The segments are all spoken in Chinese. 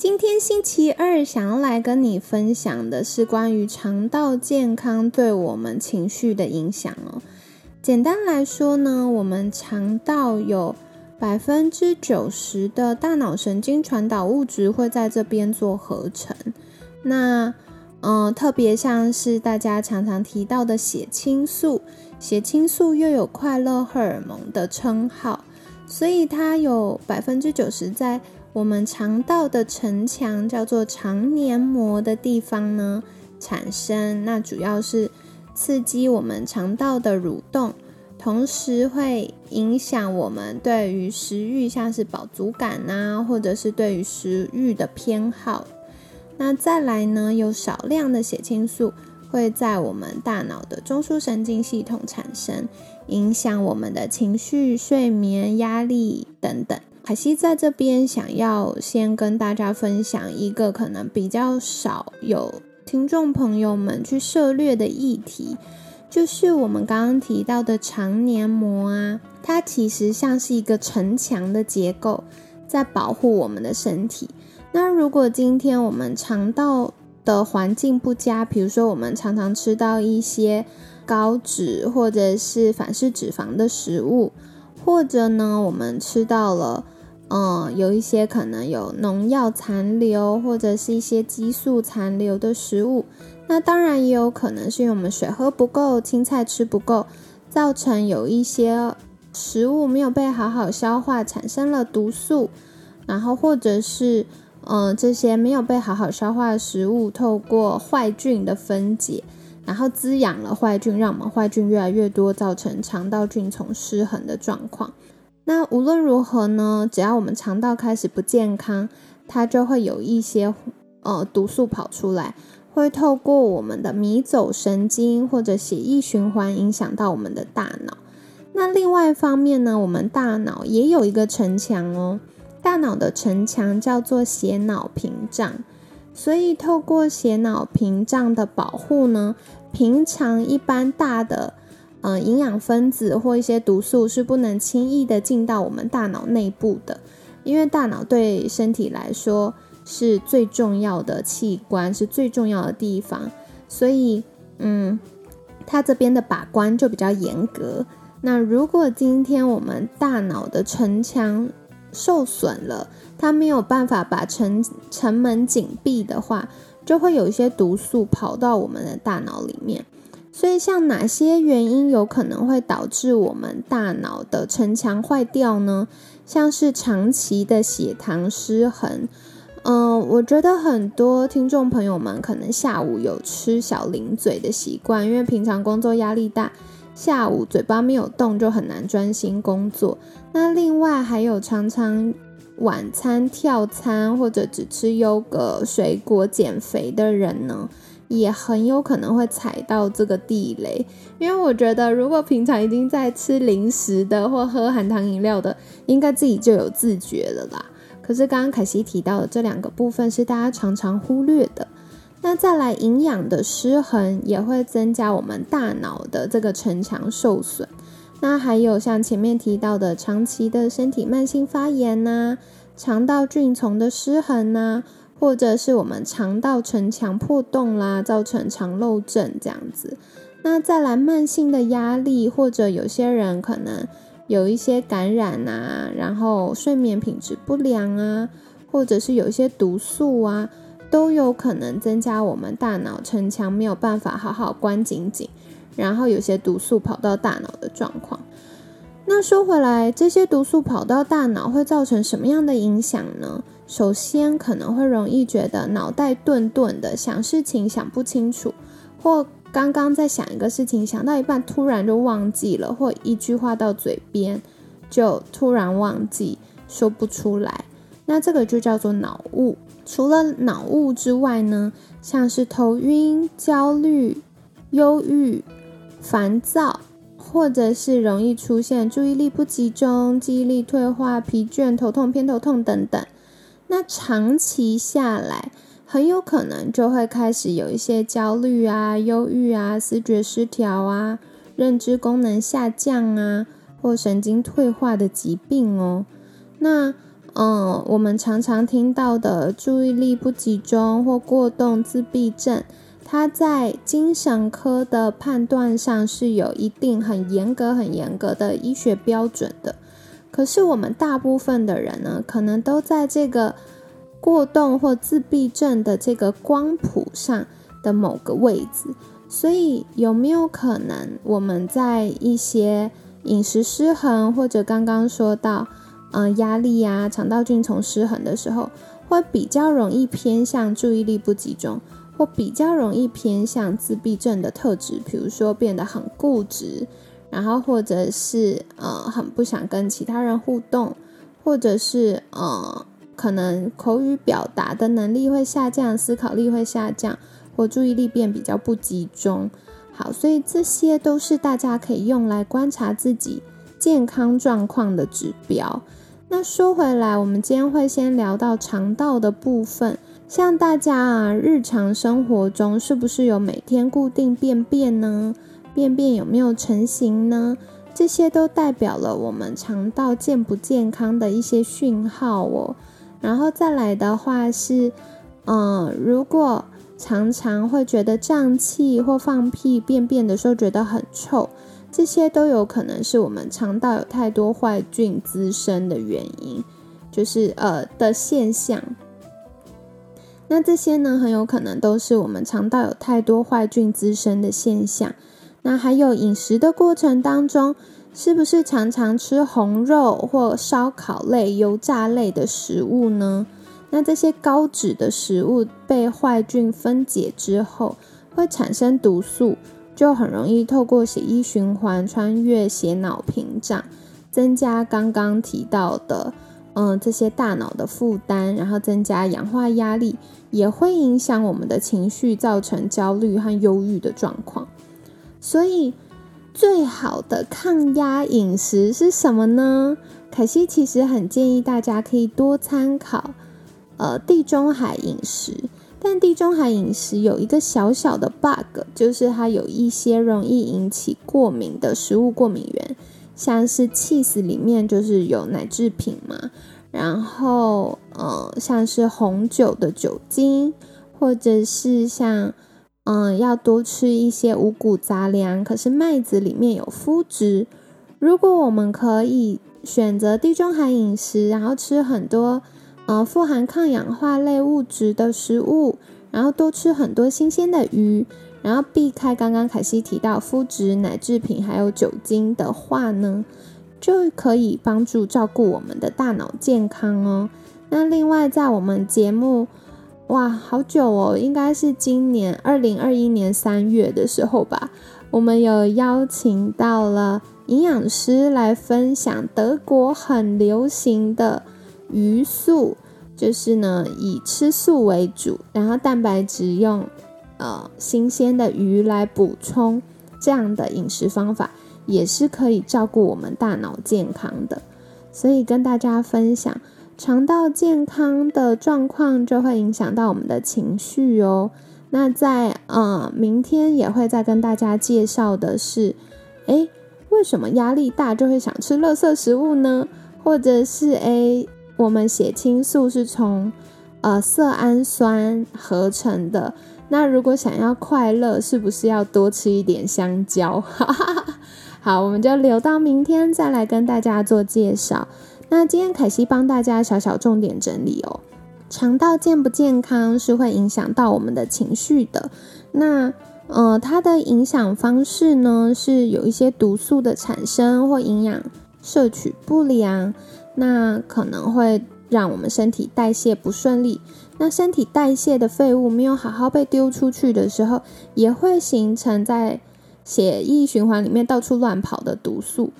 今天星期二，想要来跟你分享的是关于肠道健康对我们情绪的影响哦。简单来说呢，我们肠道有百分之九十的大脑神经传导物质会在这边做合成。那，嗯，特别像是大家常常提到的血清素，血清素又有快乐荷尔蒙的称号，所以它有百分之九十在。我们肠道的城墙叫做肠黏膜的地方呢，产生那主要是刺激我们肠道的蠕动，同时会影响我们对于食欲，像是饱足感啊，或者是对于食欲的偏好。那再来呢，有少量的血清素会在我们大脑的中枢神经系统产生，影响我们的情绪、睡眠、压力等等。凯西在这边想要先跟大家分享一个可能比较少有听众朋友们去涉略的议题，就是我们刚刚提到的肠黏膜啊，它其实像是一个城墙的结构，在保护我们的身体。那如果今天我们肠道的环境不佳，比如说我们常常吃到一些高脂或者是反式脂肪的食物，或者呢我们吃到了。嗯，有一些可能有农药残留或者是一些激素残留的食物，那当然也有可能是因为我们水喝不够、青菜吃不够，造成有一些食物没有被好好消化，产生了毒素，然后或者是嗯这些没有被好好消化的食物，透过坏菌的分解，然后滋养了坏菌，让我们坏菌越来越多，造成肠道菌丛失衡的状况。那无论如何呢，只要我们肠道开始不健康，它就会有一些呃毒素跑出来，会透过我们的迷走神经或者血液循环影响到我们的大脑。那另外一方面呢，我们大脑也有一个城墙哦，大脑的城墙叫做血脑屏障。所以透过血脑屏障的保护呢，平常一般大的。嗯，营养分子或一些毒素是不能轻易的进到我们大脑内部的，因为大脑对身体来说是最重要的器官，是最重要的地方，所以，嗯，它这边的把关就比较严格。那如果今天我们大脑的城墙受损了，它没有办法把城城门紧闭的话，就会有一些毒素跑到我们的大脑里面。所以，像哪些原因有可能会导致我们大脑的城墙坏掉呢？像是长期的血糖失衡。嗯，我觉得很多听众朋友们可能下午有吃小零嘴的习惯，因为平常工作压力大，下午嘴巴没有动就很难专心工作。那另外还有常常晚餐跳餐或者只吃优格、水果减肥的人呢？也很有可能会踩到这个地雷，因为我觉得，如果平常已经在吃零食的或喝含糖饮料的，应该自己就有自觉了啦。可是刚刚凯西提到的这两个部分是大家常常忽略的。那再来，营养的失衡也会增加我们大脑的这个城墙受损。那还有像前面提到的长期的身体慢性发炎呐，肠道菌丛的失衡呐。或者是我们肠道城墙破洞啦，造成肠漏症这样子。那再来慢性的压力，或者有些人可能有一些感染啊，然后睡眠品质不良啊，或者是有一些毒素啊，都有可能增加我们大脑城墙没有办法好好关紧紧，然后有些毒素跑到大脑的状况。那说回来，这些毒素跑到大脑会造成什么样的影响呢？首先可能会容易觉得脑袋顿顿的，想事情想不清楚，或刚刚在想一个事情，想到一半突然就忘记了，或一句话到嘴边就突然忘记说不出来，那这个就叫做脑雾，除了脑雾之外呢，像是头晕、焦虑、忧郁、烦躁，或者是容易出现注意力不集中、记忆力退化、疲倦、头痛、偏头痛等等。那长期下来，很有可能就会开始有一些焦虑啊、忧郁啊、思觉失调啊、认知功能下降啊，或神经退化的疾病哦。那嗯，我们常常听到的注意力不集中或过动自闭症，他在精神科的判断上是有一定很严格、很严格的医学标准的。可是我们大部分的人呢，可能都在这个过动或自闭症的这个光谱上的某个位置，所以有没有可能我们在一些饮食失衡，或者刚刚说到，嗯，压力呀、肠道菌丛失衡的时候，会比较容易偏向注意力不集中，或比较容易偏向自闭症的特质，比如说变得很固执。然后，或者是呃，很不想跟其他人互动，或者是呃，可能口语表达的能力会下降，思考力会下降，或注意力变比较不集中。好，所以这些都是大家可以用来观察自己健康状况的指标。那说回来，我们今天会先聊到肠道的部分，像大家啊，日常生活中是不是有每天固定便便呢？便便有没有成型呢？这些都代表了我们肠道健不健康的一些讯号哦。然后再来的话是，嗯，如果常常会觉得胀气或放屁、便便的时候觉得很臭，这些都有可能是我们肠道有太多坏菌滋生的原因，就是呃的现象。那这些呢，很有可能都是我们肠道有太多坏菌滋生的现象。那还有饮食的过程当中，是不是常常吃红肉或烧烤类、油炸类的食物呢？那这些高脂的食物被坏菌分解之后，会产生毒素，就很容易透过血液循环穿越血脑屏障，增加刚刚提到的，嗯，这些大脑的负担，然后增加氧化压力，也会影响我们的情绪，造成焦虑和忧郁的状况。所以，最好的抗压饮食是什么呢？凯西其实很建议大家可以多参考，呃，地中海饮食。但地中海饮食有一个小小的 bug，就是它有一些容易引起过敏的食物过敏源，像是 cheese 里面就是有奶制品嘛，然后呃，像是红酒的酒精，或者是像。嗯，要多吃一些五谷杂粮。可是麦子里面有麸质，如果我们可以选择地中海饮食，然后吃很多呃富含抗氧化类物质的食物，然后多吃很多新鲜的鱼，然后避开刚刚凯西提到肤质、奶制品还有酒精的话呢，就可以帮助照顾我们的大脑健康哦。那另外在我们节目。哇，好久哦，应该是今年二零二一年三月的时候吧。我们有邀请到了营养师来分享德国很流行的鱼素，就是呢以吃素为主，然后蛋白质用呃新鲜的鱼来补充，这样的饮食方法也是可以照顾我们大脑健康的，所以跟大家分享。肠道健康的状况就会影响到我们的情绪哦。那在呃明天也会再跟大家介绍的是，诶，为什么压力大就会想吃垃圾食物呢？或者是诶，我们血清素是从呃色氨酸合成的。那如果想要快乐，是不是要多吃一点香蕉？好，我们就留到明天再来跟大家做介绍。那今天凯西帮大家小小重点整理哦，肠道健不健康是会影响到我们的情绪的。那呃，它的影响方式呢是有一些毒素的产生或营养摄取不良，那可能会让我们身体代谢不顺利。那身体代谢的废物没有好好被丢出去的时候，也会形成在血液循环里面到处乱跑的毒素。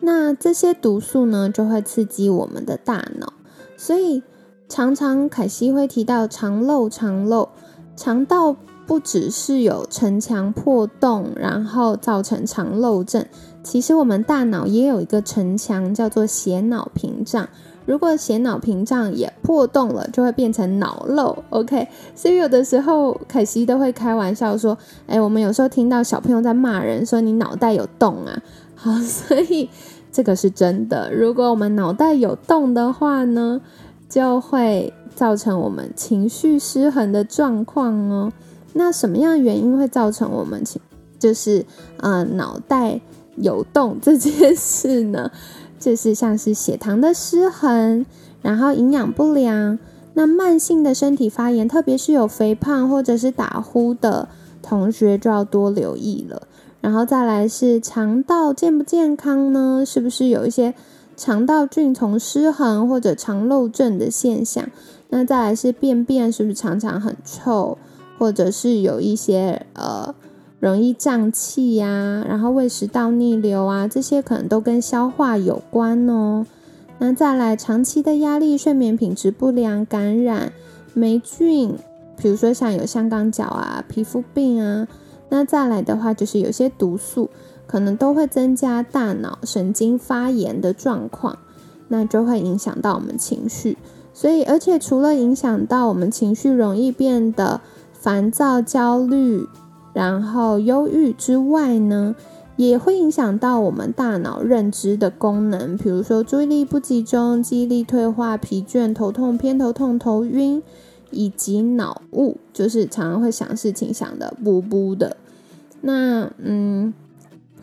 那这些毒素呢，就会刺激我们的大脑，所以常常凯西会提到肠漏，肠漏，肠道不只是有城墙破洞，然后造成肠漏症，其实我们大脑也有一个城墙，叫做血脑屏障。如果血脑屏障也破洞了，就会变成脑漏。OK，所以有的时候凯西都会开玩笑说：“哎，我们有时候听到小朋友在骂人，说你脑袋有洞啊。”好，所以这个是真的。如果我们脑袋有洞的话呢？就会造成我们情绪失衡的状况哦。那什么样原因会造成我们情就是呃脑袋有洞这件事呢？就是像是血糖的失衡，然后营养不良，那慢性的身体发炎，特别是有肥胖或者是打呼的同学就要多留意了。然后再来是肠道健不健康呢？是不是有一些？肠道菌丛失衡或者肠漏症的现象，那再来是便便是不是常常很臭，或者是有一些呃容易胀气呀，然后胃食道逆流啊，这些可能都跟消化有关哦。那再来长期的压力、睡眠品质不良、感染霉菌，比如说像有香港脚啊、皮肤病啊，那再来的话就是有些毒素。可能都会增加大脑神经发炎的状况，那就会影响到我们情绪。所以，而且除了影响到我们情绪容易变得烦躁、焦虑，然后忧郁之外呢，也会影响到我们大脑认知的功能，比如说注意力不集中、记忆力退化、疲倦、头痛、偏头痛、头晕，以及脑雾，就是常常会想事情想的不不的。那嗯。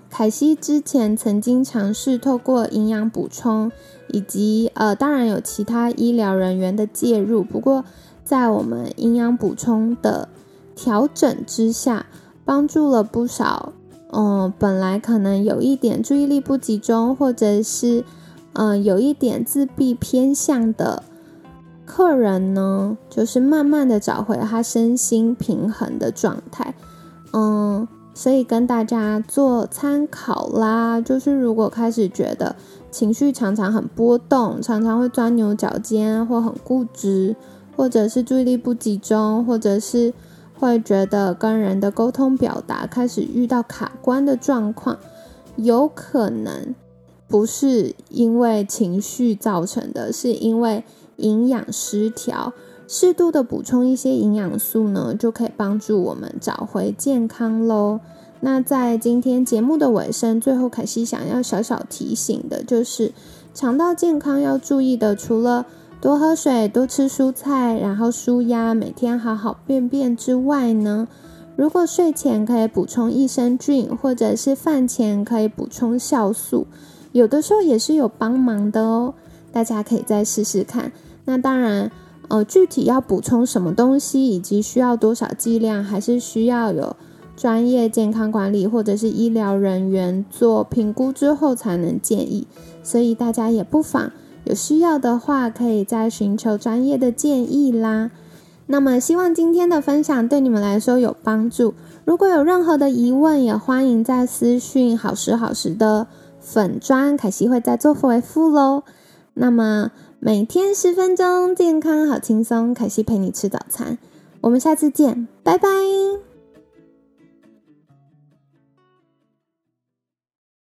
凯西之前曾经尝试透过营养补充，以及呃，当然有其他医疗人员的介入。不过，在我们营养补充的调整之下，帮助了不少嗯，本来可能有一点注意力不集中，或者是嗯，有一点自闭偏向的客人呢，就是慢慢的找回他身心平衡的状态，嗯。所以跟大家做参考啦，就是如果开始觉得情绪常常很波动，常常会钻牛角尖，或很固执，或者是注意力不集中，或者是会觉得跟人的沟通表达开始遇到卡关的状况，有可能不是因为情绪造成的，是因为营养失调。适度的补充一些营养素呢，就可以帮助我们找回健康喽。那在今天节目的尾声，最后凯西想要小小提醒的就是，肠道健康要注意的，除了多喝水、多吃蔬菜，然后舒压，每天好好便便之外呢，如果睡前可以补充益生菌，或者是饭前可以补充酵素，有的时候也是有帮忙的哦。大家可以再试试看。那当然。呃，具体要补充什么东西，以及需要多少剂量，还是需要有专业健康管理或者是医疗人员做评估之后才能建议。所以大家也不妨有需要的话，可以再寻求专业的建议啦。那么，希望今天的分享对你们来说有帮助。如果有任何的疑问，也欢迎在私讯好时好时的粉砖，凯西会再做回复喽。那么。每天十分钟，健康好轻松。凯西陪你吃早餐，我们下次见，拜拜。